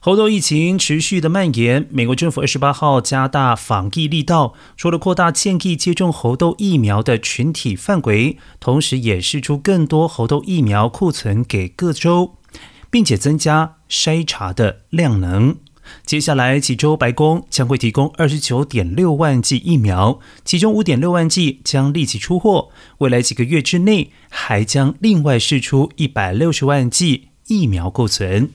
猴痘疫情持续的蔓延，美国政府二十八号加大防疫力道，除了扩大建议接种猴痘疫苗的群体范围，同时也释出更多猴痘疫苗库存给各州，并且增加筛查的量能。接下来几周，白宫将会提供二十九点六万剂疫苗，其中五点六万剂将立即出货，未来几个月之内还将另外释出一百六十万剂疫苗库存。